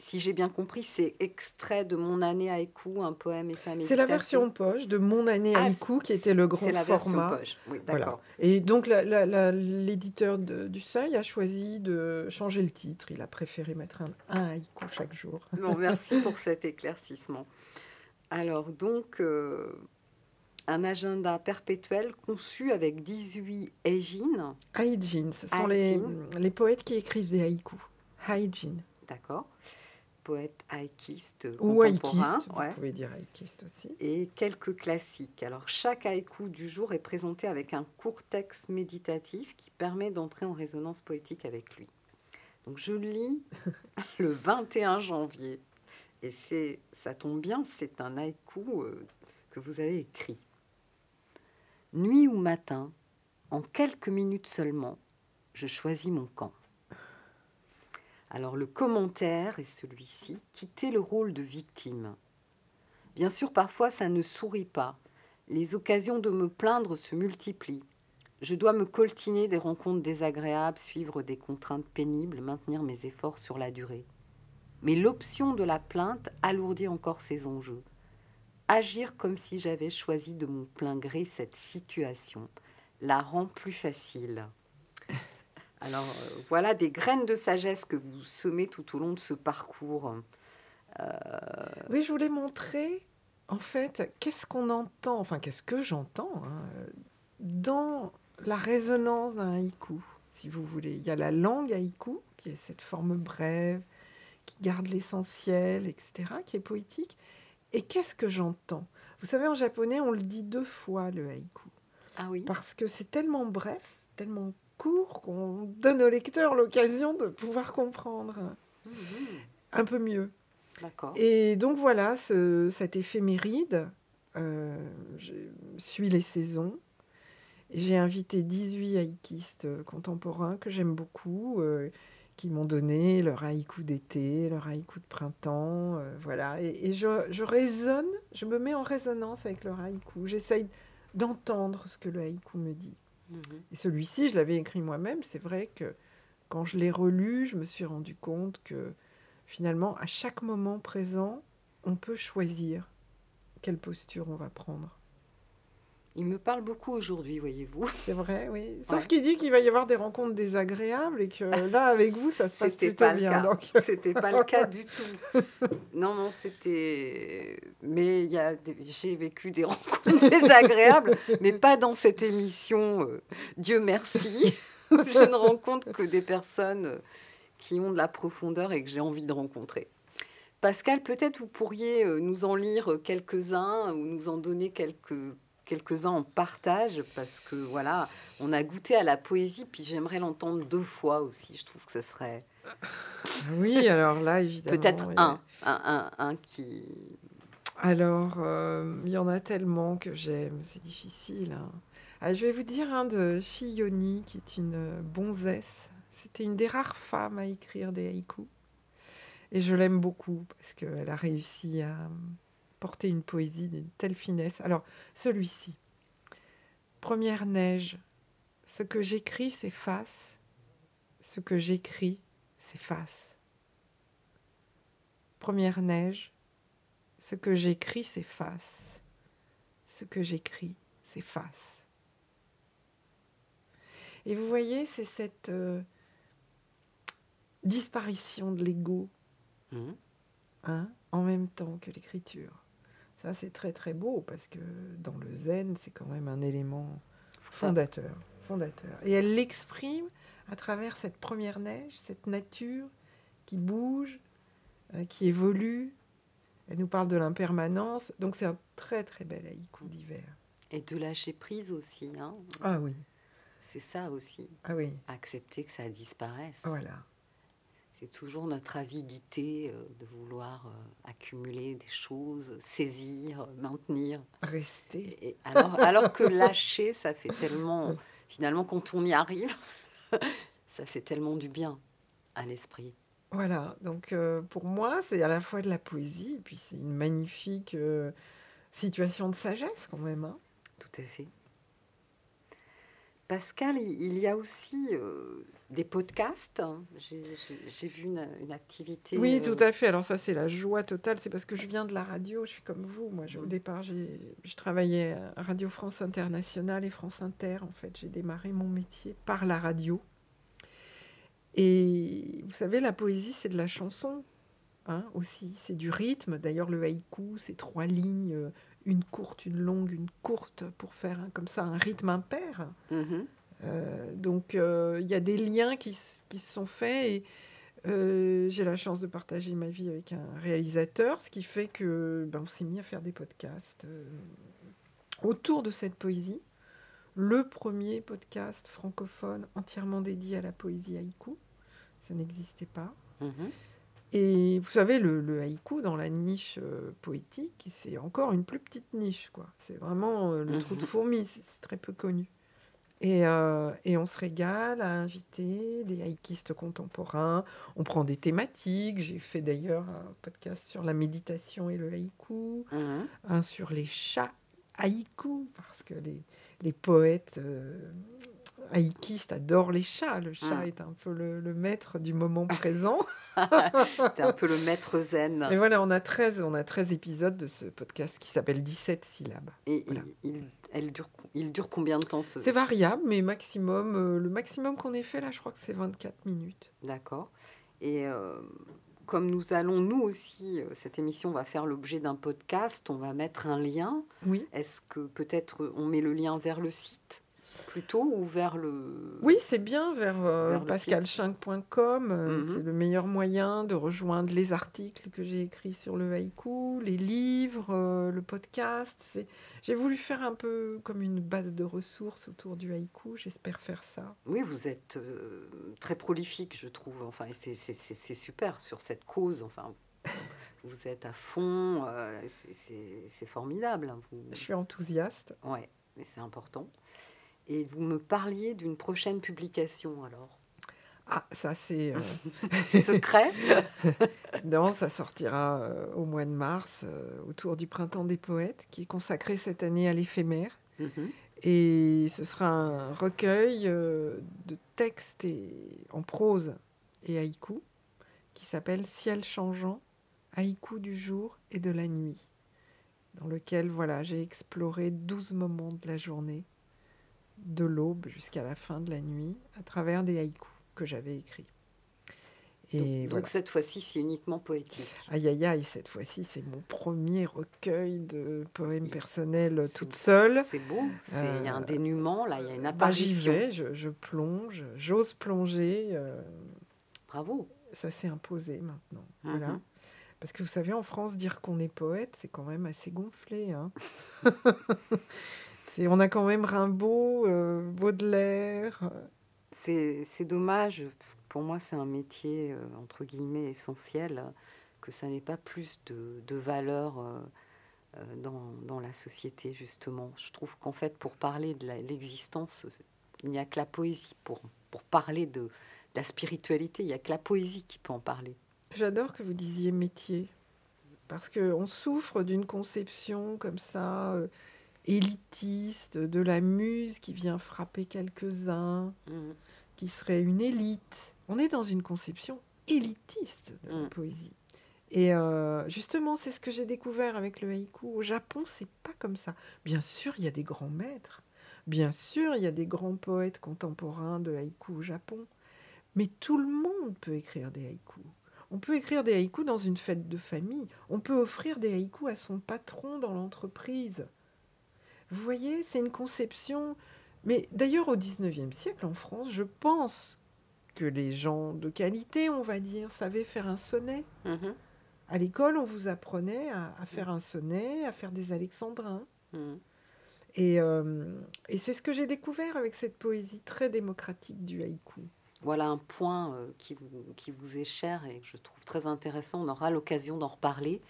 si j'ai bien compris, c'est extrait de Mon année haïku, un poème et sa méditation. C'est la version poche de Mon année Ah, haïku qui était le grand C'est la version format. poche. Oui, Voilà. Et donc l'éditeur du Seuil a choisi de changer le titre. Il a préféré mettre un, un haïku chaque jour. Bon, merci pour cet éclaircissement. Alors, donc, euh, un agenda perpétuel conçu avec 18 égines, Haijin, ce sont les, les poètes qui écrivent des haïkus. Haijin. d'accord Poète haïkiste Ou contemporain. haïkiste, ouais. vous pouvez dire haïkiste aussi. et quelques classiques. Alors, chaque haïku du jour est présenté avec un court texte méditatif qui permet d'entrer en résonance poétique avec lui. Donc, je lis le 21 janvier. Et c'est, ça tombe bien, c'est un haïku euh, que vous avez écrit. Nuit ou matin, en quelques minutes seulement, je choisis mon camp. Alors le commentaire est celui-ci, quitter le rôle de victime. Bien sûr, parfois ça ne sourit pas. Les occasions de me plaindre se multiplient. Je dois me coltiner des rencontres désagréables, suivre des contraintes pénibles, maintenir mes efforts sur la durée. Mais l'option de la plainte alourdit encore ces enjeux. Agir comme si j'avais choisi de mon plein gré cette situation la rend plus facile. Alors euh, voilà des graines de sagesse que vous semez tout au long de ce parcours. Oui, je voulais montrer, en fait, qu'est-ce qu'on entend, enfin, qu'est-ce que j'entends hein, dans la résonance d'un haïku, si vous voulez. Il y a la langue haïku, qui est cette forme brève, qui garde l'essentiel, etc., qui est poétique. Et qu'est-ce que j'entends? Vous savez, en japonais, on le dit deux fois, le haïku, Ah oui? Parce que c'est tellement bref, tellement court, qu'on donne au lecteur l'occasion de pouvoir comprendre Mhm. un peu mieux. D'accord. Et donc voilà, ce, cet éphéméride euh, je suis les saisons. J'ai invité 18 haïkistes contemporains que j'aime beaucoup, euh, qui m'ont donné leur haïku d'été, leur haïku de printemps. euh, voilà. Et, et je, je résonne, je me mets en résonance avec leur haïku. J'essaye d'entendre ce que le haïku me dit. Mhm. Et celui-ci, je l'avais écrit moi-même. C'est vrai que quand je l'ai relu, je me suis rendu compte que finalement, à chaque moment présent, on peut choisir quelle posture on va prendre. Il me parle beaucoup aujourd'hui, voyez-vous. C'est vrai, oui. Sauf Ouais. qu'il dit qu'il va y avoir des rencontres désagréables et que là, avec vous, ça se passe C'était plutôt pas le bien. C'était pas le cas du tout. Non, non, c'était. Mais il y a des- j'ai vécu des rencontres désagréables, mais pas dans cette émission. euh, Dieu merci. Je ne rencontre que des personnes euh, qui ont de la profondeur et que j'ai envie de rencontrer. Pascal, peut-être vous pourriez euh, nous en lire quelques-uns ou nous en donner quelques quelques-uns en partage parce que voilà, on a goûté à la poésie puis j'aimerais l'entendre deux fois aussi. Je trouve que ce serait oui, alors là, évidemment. Peut-être oui. un, un, un, un qui. Alors, euh, il y en a tellement que j'aime, c'est difficile. hein. Ah, je vais vous dire un de Shiyoni, qui est une bonzesse. C'était une des rares femmes à écrire des haïkus. Et je l'aime beaucoup parce qu'elle a réussi à porter une poésie d'une telle finesse. Alors, celui-ci. Première neige. Ce que j'écris s'efface. Ce que j'écris s'efface. Première neige. Ce que j'écris s'efface. Ce que j'écris s'efface. Et vous voyez, c'est cette euh, disparition de l'ego Mhm. hein, en même temps que l'écriture. Ça, c'est très très beau parce que dans le zen, c'est quand même un élément fondateur, fondateur. Et elle l'exprime à travers cette première neige, cette nature qui bouge, euh, qui évolue. Elle nous parle de l'impermanence. Donc c'est un très très bel haïku d'hiver. Et de lâcher prise aussi. Hein. Ah oui, C'est ça aussi. ah oui, Accepter que ça disparaisse. voilà. C'est toujours notre avidité euh, de vouloir euh, accumuler des choses, saisir, maintenir. Rester. Et, et alors, alors que lâcher, ça fait tellement. Finalement, quand on y arrive, ça fait tellement du bien à l'esprit. Voilà, donc euh, pour moi, c'est à la fois de la poésie, et puis c'est une magnifique euh, situation de sagesse quand même. hein. Tout à fait. Pascal, il y a aussi euh, des podcasts. J'ai j'ai- vu une, une activité. Oui, euh, tout à fait. Alors ça, c'est la joie totale. C'est parce que je viens de la radio. Je suis comme vous. Moi, au Mhm. départ, je travaillais à Radio France Internationale et France Inter. En fait, j'ai démarré mon métier par la radio. Et vous savez, la poésie, c'est de la chanson hein, aussi. C'est du rythme. D'ailleurs, le haïku, c'est trois lignes, euh, une courte, une longue, une courte, pour faire comme ça un rythme impair. mhm. Euh, donc euh, il y a des liens qui, qui se sont faits et euh, j'ai la chance de partager ma vie avec un réalisateur, ce qui fait que ben, on s'est mis à faire des podcasts autour de cette poésie. Le premier podcast francophone entièrement dédié à la poésie haïku, ça n'existait pas. Mhm. Et vous savez, le, le haïku dans la niche euh, poétique, c'est encore une plus petite niche. quoi. C'est vraiment euh, le trou de Mhm. fourmi, c'est c'est très peu connu. Et, euh, et on se régale à inviter des haïkistes contemporains. On prend des thématiques. J'ai fait d'ailleurs un podcast sur la méditation et le haïku, Mhm. un sur les chats haïku, parce que les, les poètes haïkistes adorent les chats. Le chat Mm. est un peu le, le maître du moment présent. C'est un peu le maître zen. Et voilà, on a 13, on a 13 épisodes de ce podcast qui s'appelle 17 syllabes. Et Voilà. il, il- elle dure, il dure combien de temps ce C'est variable, mais maximum, euh, le maximum qu'on ait fait là, je crois que c'est 24 minutes. D'accord. Et euh, comme nous allons, nous aussi, euh, cette émission va faire l'objet d'un podcast, on va mettre un lien. Oui. Est-ce que peut-être on met le lien vers le site? Plutôt ou vers le... Oui, c'est bien vers, euh, Vers le pascalchinck.com. euh, Mhm. C'est le meilleur moyen de rejoindre les articles que j'ai écrits sur le haïku, les livres, euh, le podcast. C'est- J'ai voulu faire un peu comme une base de ressources autour du haïku. J'espère faire ça. Oui, vous êtes euh, très prolifique, je trouve. Enfin, c'est- super sur cette cause. Enfin, vous êtes à fond. euh, c'est- formidable. hein, vous- Je suis enthousiaste. Ouais, mais c'est important. Et vous me parliez d'une prochaine publication, alors. Ah, ça c'est... euh, C'est secret Non, ça sortira euh, au mois de mars, euh, autour du Printemps des Poètes, qui est consacré cette année à l'éphémère. Mhm. Et ce sera un recueil de textes et, en prose et haïku qui s'appelle Ciel changeant, haïku du jour et de la nuit, dans lequel voilà, j'ai exploré 12 moments de la journée, de l'aube jusqu'à la fin de la nuit, à travers des haïkus que j'avais écrits. Et Donc, voilà. donc cette fois-ci, c'est uniquement poétique. Aïe aïe aïe, cette fois-ci, c'est mon premier recueil de poèmes personnels toute seule. C'est beau. Il y a un Euh, dénuement, là, il y a une Bah, j'y apparition. vais, je, je plonge, j'ose plonger. euh, Bravo. ça s'est imposé maintenant. Voilà. Mhm. Parce que vous savez, en France, dire qu'on est poète, c'est quand même assez gonflé. hein. On a quand même Rimbaud, euh, Baudelaire. euh, C'est c'est dommage, parce que pour moi, c'est un métier, euh, entre guillemets, essentiel, que ça n'ait pas plus de, de valeur euh, dans, dans la société, justement. Je trouve qu'en fait, pour parler de l'existence, il n'y a que la poésie. Pour, pour parler de, de la spiritualité, il n'y a que la poésie qui peut en parler. J'adore que vous disiez métier. Parce qu'on souffre d'une conception comme ça, euh, élitiste, de la muse qui vient frapper quelques-uns. Mhm. qui serait une élite. On est dans une conception élitiste de la Mm. poésie. Et euh, justement, c'est ce que j'ai découvert avec le haïku. Au Japon, c'est pas comme ça. Bien sûr, il y a des grands maîtres. Bien sûr, il y a des grands poètes contemporains de haïku au Japon. Mais tout le monde peut écrire des haïkus. On peut écrire des haïkus dans une fête de famille. On peut offrir des haïkus à son patron dans l'entreprise. Vous voyez, c'est une conception mais d'ailleurs, au XIXe siècle, en France, je pense que les gens de qualité, on va dire, savaient faire un sonnet. Mhm. À l'école, on vous apprenait à, à faire un sonnet, à faire des alexandrins. Mhm. Et, euh, et c'est ce que j'ai découvert avec cette poésie très démocratique du haïku. Voilà un point euh, qui, vous, qui vous est cher et que je trouve très intéressant. On aura l'occasion d'en reparler.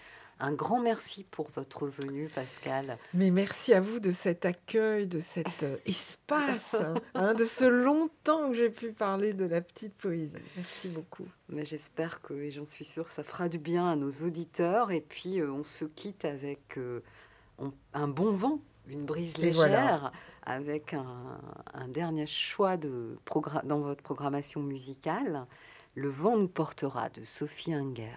Un grand merci pour votre venue, Pascal. Mais merci à vous de cet accueil, de cet euh, espace, hein, hein, de ce longtemps que j'ai pu parler de la petite poésie. Merci beaucoup. Mais j'espère que, et j'en suis sûre, ça fera du bien à nos auditeurs. Et puis, euh, on se quitte avec. euh, on- un bon vent, une brise légère, voilà. avec un, un dernier choix de dans votre programmation musicale, Le vent nous portera de Sophie Inger.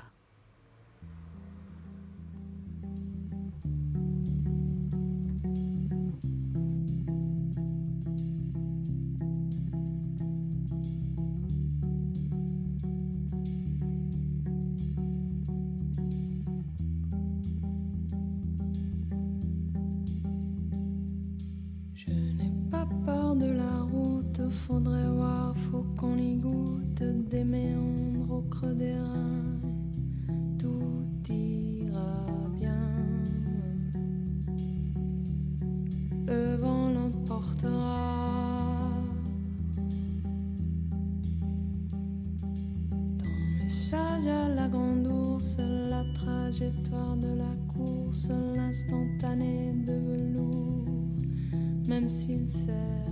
Faut qu'on y goûte des méandres au creux des reins. Tout ira bien. Le vent l'emportera. Dans message à la grande ours, la trajectoire de la course, l'instantané de velours même s'il sert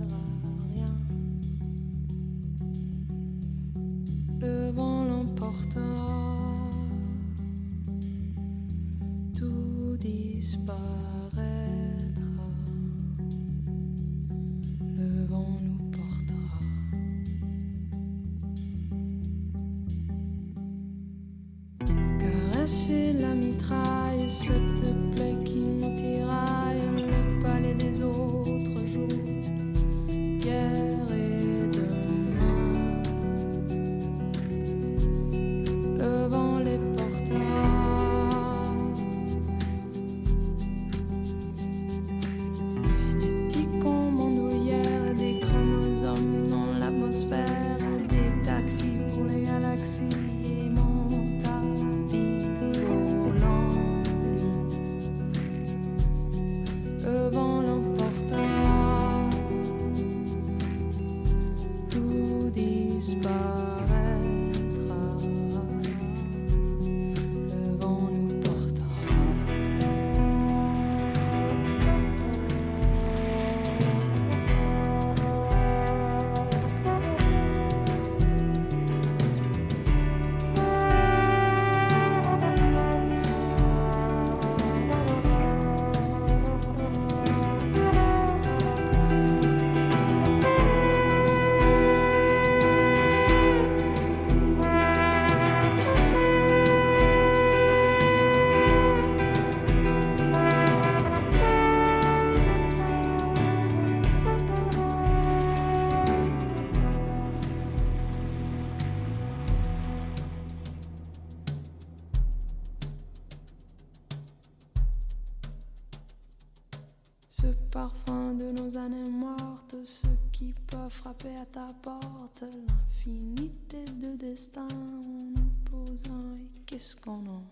à ta porte, l'infinité de destins en opposant, et qu'est-ce qu'on en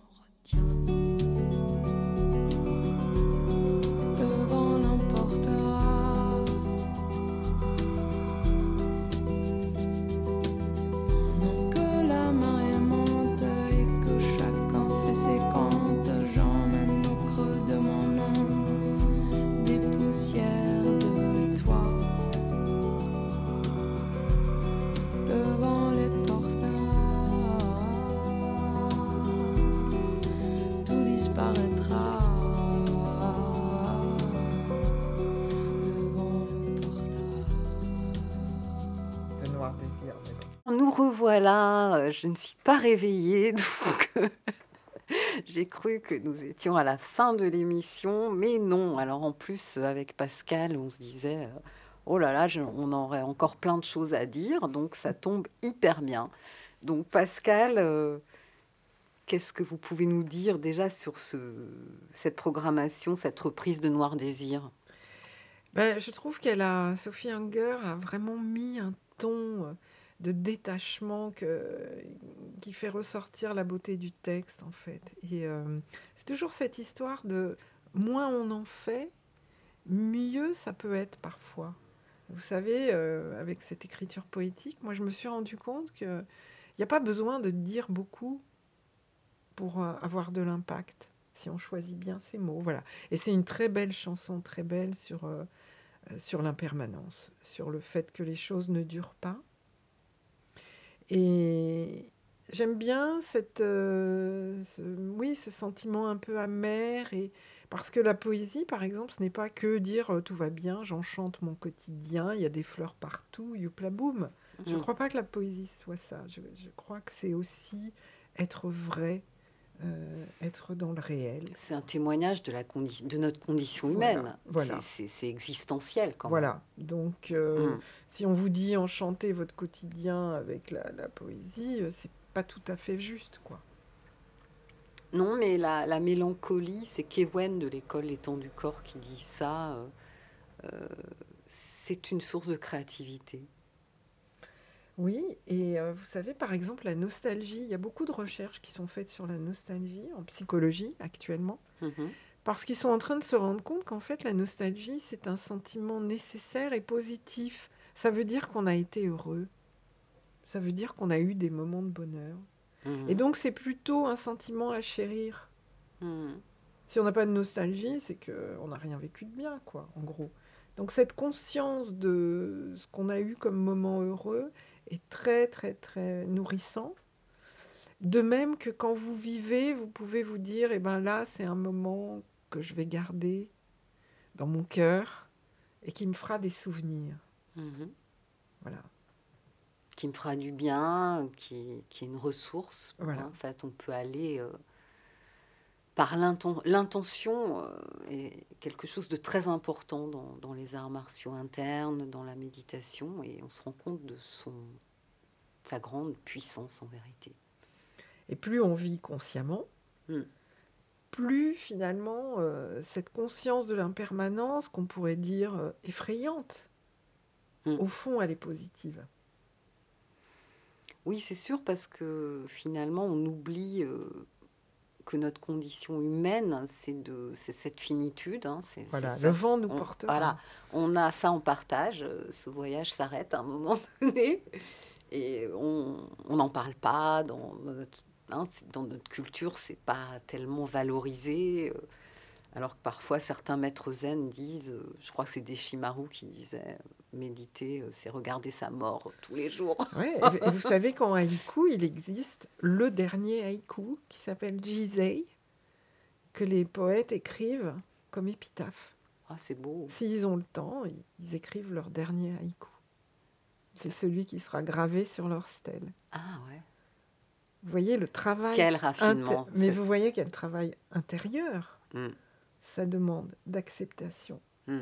retient? Je ne suis pas réveillée, donc euh, j'ai cru que nous étions à la fin de l'émission, mais non. Alors en plus, avec Pascal, on se disait, euh, oh là là, je- on aurait encore plein de choses à dire, donc ça tombe hyper bien. Donc Pascal, euh, qu'est-ce que vous pouvez nous dire déjà sur ce, cette programmation, cette reprise de Noir Désir? Ben, je trouve qu'elle a, Sophie Hunger a vraiment mis un ton de détachement qui fait ressortir la beauté du texte, en fait. Et euh, c'est toujours cette histoire de moins on en fait, mieux ça peut être parfois. Vous savez, euh, avec cette écriture poétique, moi je me suis rendu compte qu'il n'y a pas besoin de dire beaucoup pour euh, avoir de l'impact, si on choisit bien ses mots. Voilà. Et c'est une très belle chanson, très belle sur, sur l'impermanence, sur le fait que les choses ne durent pas. Et j'aime bien cette, euh, ce, oui, ce sentiment un peu amer, et, Parce que la poésie, par exemple, ce n'est pas que dire euh, tout va bien, j'enchante mon quotidien, il y a des fleurs partout, youpla boum. Je ne Mm. crois pas que la poésie soit ça. Je, je crois que c'est aussi être vrai, euh, être dans le réel. C'est un témoignage de, la condi- de notre condition humaine. voilà. C'est- existentiel quand même. Voilà. Donc, euh, Mm. si on vous dit enchanter votre quotidien avec la, la poésie, euh, c'est pas tout à fait juste, quoi. Non, mais la, la mélancolie, c'est Kewen de l'école Les Temps du Corps qui dit ça. euh, c'est une source de créativité. Oui, et euh, vous savez, par exemple, la nostalgie, il y a beaucoup de recherches qui sont faites sur la nostalgie en psychologie actuellement, Mhm. parce qu'ils sont en train de se rendre compte qu'en fait, la nostalgie, c'est un sentiment nécessaire et positif. Ça veut dire qu'on a été heureux. Ça veut dire qu'on a eu des moments de bonheur. Mhm. Et donc, c'est plutôt un sentiment à chérir. Mhm. Si on n'a pas de nostalgie, c'est qu'on n'a rien vécu de bien, quoi, en gros. Donc cette conscience de ce qu'on a eu comme moment heureux est très, très, très nourrissant. De même que quand vous vivez, vous pouvez vous dire, eh ben là, c'est un moment que je vais garder dans mon cœur et qui me fera des souvenirs. Mhm. Voilà. Qui me fera du bien, qui, qui est une ressource. Voilà. En fait, on peut aller euh, par l'inten- l'intention, euh, est quelque chose de très important dans, dans les arts martiaux internes, dans la méditation, et on se rend compte de son, sa grande puissance en vérité. Et plus on vit consciemment, Mm. plus finalement euh, cette conscience de l'impermanence qu'on pourrait dire euh, effrayante, Mm. au fond, elle est positive. Oui, c'est sûr, parce que finalement, on oublie euh, que notre condition humaine, c'est de, c'est cette finitude. hein, c'est- Voilà, c'est le vent nous On- portera. Voilà, on a ça en partage. euh, Ce voyage s'arrête à un moment donné et on on n'en parle pas dans notre, hein, dans notre culture. C'est pas tellement valorisé. Alors que parfois certains maîtres zen disent, euh, je crois que c'est Deshimaru qui disait, euh, méditer, euh, c'est regarder sa mort tous les jours. Ouais, vous savez qu'en haïku, il existe le dernier haïku qui s'appelle Jisei, que les poètes écrivent comme épitaphe. Ah, c'est beau. S'ils ont le temps, ils- écrivent leur dernier haïku. C'est celui qui sera gravé sur leur stèle. Ah ouais. Vous voyez le travail. Quel raffinement. Mais vous voyez quel travail intérieur. Mm. Ça demande d'acceptation. Mm.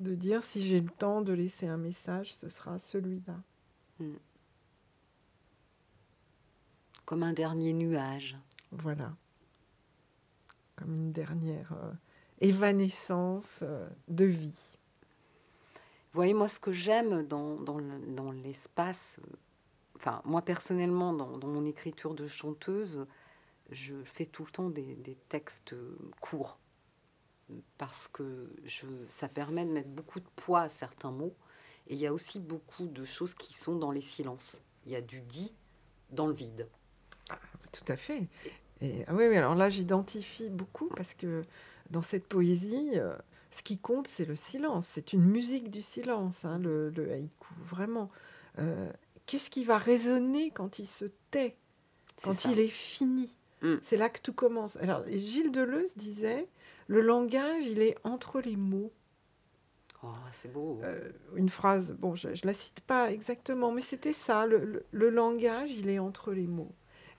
De dire si j'ai le temps de laisser un message, ce sera celui-là. Comme un dernier nuage. Voilà. Comme une dernière euh, évanescence euh, de vie. Vous voyez, moi, ce que j'aime dans, dans le- dans l'espace, enfin, moi personnellement, dans, dans mon écriture de chanteuse, je fais tout le temps des, des textes courts. Parce que je, ça permet de mettre beaucoup de poids à certains mots. Et il y a aussi beaucoup de choses qui sont dans les silences. Il y a du dit dans le vide. Tout à fait. Et, ah oui, oui, alors là, j'identifie beaucoup parce que dans cette poésie, euh, ce qui compte, c'est le silence. C'est une musique du silence, hein, le, le haïku, vraiment. Euh, Qu'est-ce qui va résonner quand il se tait, quand ça. il est fini? Mm. C'est là que tout commence. Alors, Gilles Deleuze disait, le langage, il est entre les mots. Oh, c'est beau. Euh, une phrase, bon, je ne la cite pas exactement, mais c'était ça, le, le- le langage, il est entre les mots.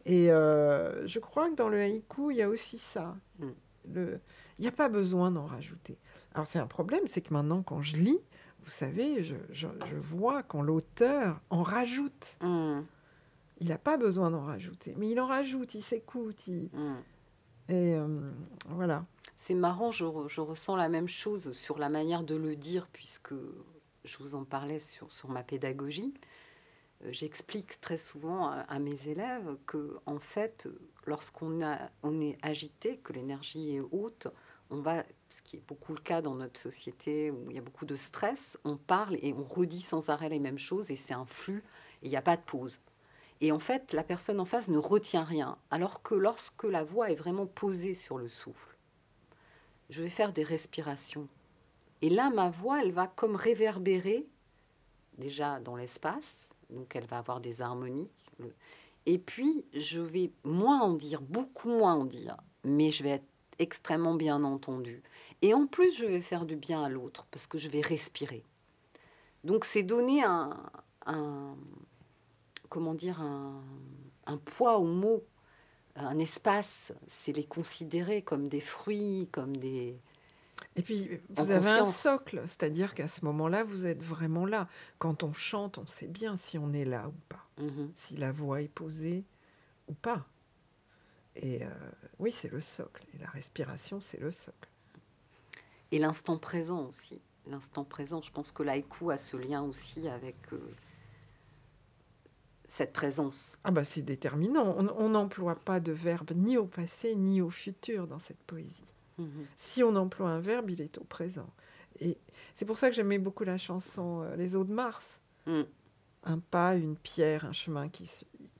Et euh, je crois que dans le haïku, il y a aussi ça. Mm. Le- Il n'y a pas besoin d'en rajouter. Alors c'est un problème, c'est que maintenant, quand je lis, vous savez, je, je- je vois quand l'auteur en rajoute. Hum, Il n'a pas besoin d'en rajouter, mais il en rajoute, il s'écoute. il- hum. Et euh, voilà. C'est marrant, je, re- je ressens la même chose sur la manière de le dire, puisque je vous en parlais sur, ma pédagogie. Euh, J'explique très souvent à, mes élèves que, en fait, lorsqu'on est agité, que l'énergie est haute, on va, ce qui est beaucoup le cas dans notre société où il y a beaucoup de stress, on parle et on redit sans arrêt les mêmes choses et c'est un flux et il n'y a pas de pause. Et en fait, la personne en face ne retient rien, alors que lorsque la voix est vraiment posée sur le souffle, je vais faire des respirations. Et là, ma voix, elle va comme réverbérer déjà dans l'espace, donc elle va avoir des harmonies. Et puis, je vais moins en dire, beaucoup moins en dire, mais je vais être extrêmement bien entendu. Et en plus, je vais faire du bien à l'autre parce que je vais respirer. Donc, c'est donner un, un- comment dire, un, un poids aux mots, un espace. C'est les considérer comme des fruits, comme des. Et puis, vous avez un socle, c'est-à-dire qu'à ce moment-là, vous êtes vraiment là. Quand on chante, on sait bien si on est là ou pas, Mhm. si la voix est posée ou pas. Et euh, oui, c'est le socle. Et la respiration, c'est le socle. Et l'instant présent aussi. L'instant présent, je pense que l'haïku a ce lien aussi avec euh, cette présence. Ah bah c'est déterminant. On n'emploie pas de verbe ni au passé ni au futur dans cette poésie. Mhm. Si on emploie un verbe, il est au présent. Et c'est pour ça que j'aimais beaucoup la chanson euh, Les eaux de Mars. Mm. Un pas, une pierre, un chemin qui,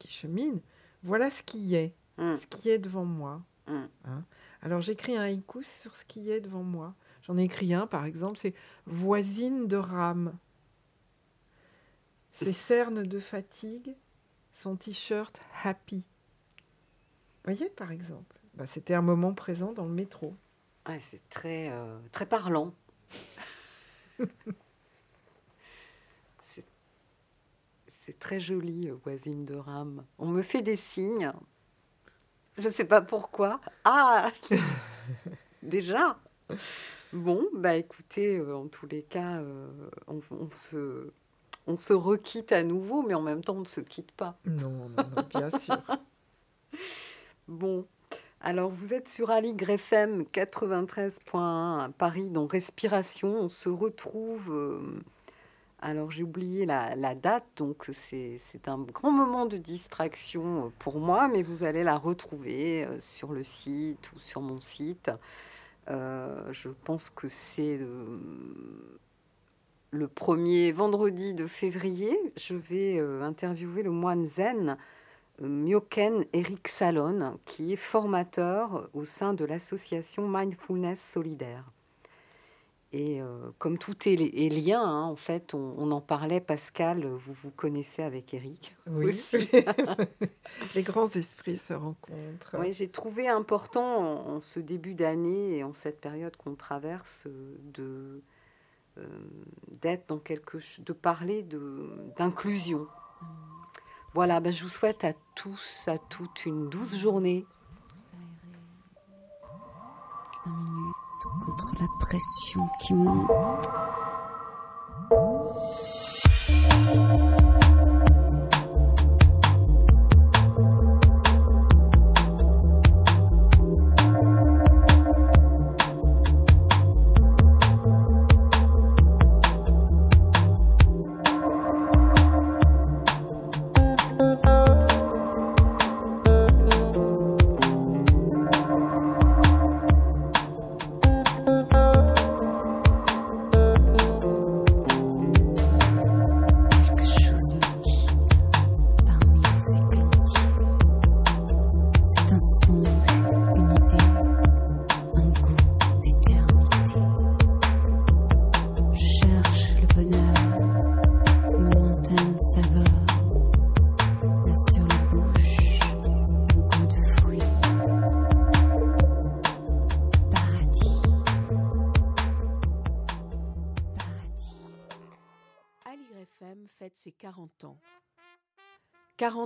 chemine. Voilà ce qui est, Mm. ce qui est devant moi. Mm. Hein. Alors j'écris un haïku sur ce qui est devant moi. J'en ai écrit un, par exemple, c'est Voisine de rame. Ses cernes de fatigue, son t-shirt happy. voyez, par exemple Bah, C'était un moment présent dans le métro. Ouais, c'est très, euh, très parlant. c'est, très joli, euh, voisine de rame. On me fait des signes. Je ne sais pas pourquoi. Ah Déjà? Bon, bah écoutez, euh, en tous les cas, on, on se, on se requitte à nouveau, mais en même temps, on ne se quitte pas. Non, non, non, bien sûr. Bon, alors vous êtes sur Aligre FM 93.1 à Paris dans Respiration. On se retrouve. euh, alors j'ai oublié la, la date, donc c'est un grand moment de distraction euh, pour moi, mais vous allez la retrouver euh, sur le site ou sur mon site. Euh, je pense que c'est euh, le premier vendredi de février. Je vais euh, interviewer le moine zen euh, Myoken Eric Salon, qui est formateur au sein de l'association Mindfulness Solidaire. Et euh, comme tout est, est lien, hein, en fait, on, on en parlait, Pascal, vous vous connaissez avec Eric. Oui. Aussi. Les grands esprits se rencontrent. Oui, j'ai trouvé important en, en ce début d'année et en cette période qu'on traverse de d'être dans quelque ch- de parler d'inclusion. Voilà, ben, je vous souhaite à tous, à toutes une douce journée. Cinq minutes contre la pression qui monte.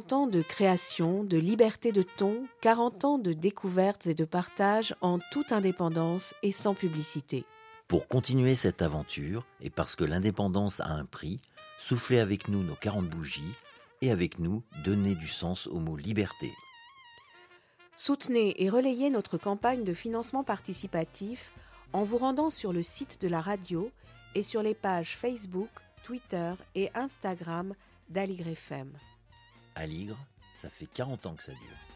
40 ans de création, de liberté de ton, 40 ans de découvertes et de partage en toute indépendance et sans publicité. Pour continuer cette aventure, et parce que l'indépendance a un prix, soufflez avec nous nos 40 bougies, et avec nous, donnez du sens au mot liberté. Soutenez et relayez notre campagne de financement participatif en vous rendant sur le site de la radio et sur les pages Facebook, Twitter et Instagram d'Aligre FM. Aligre, ça fait 40 ans que ça dure.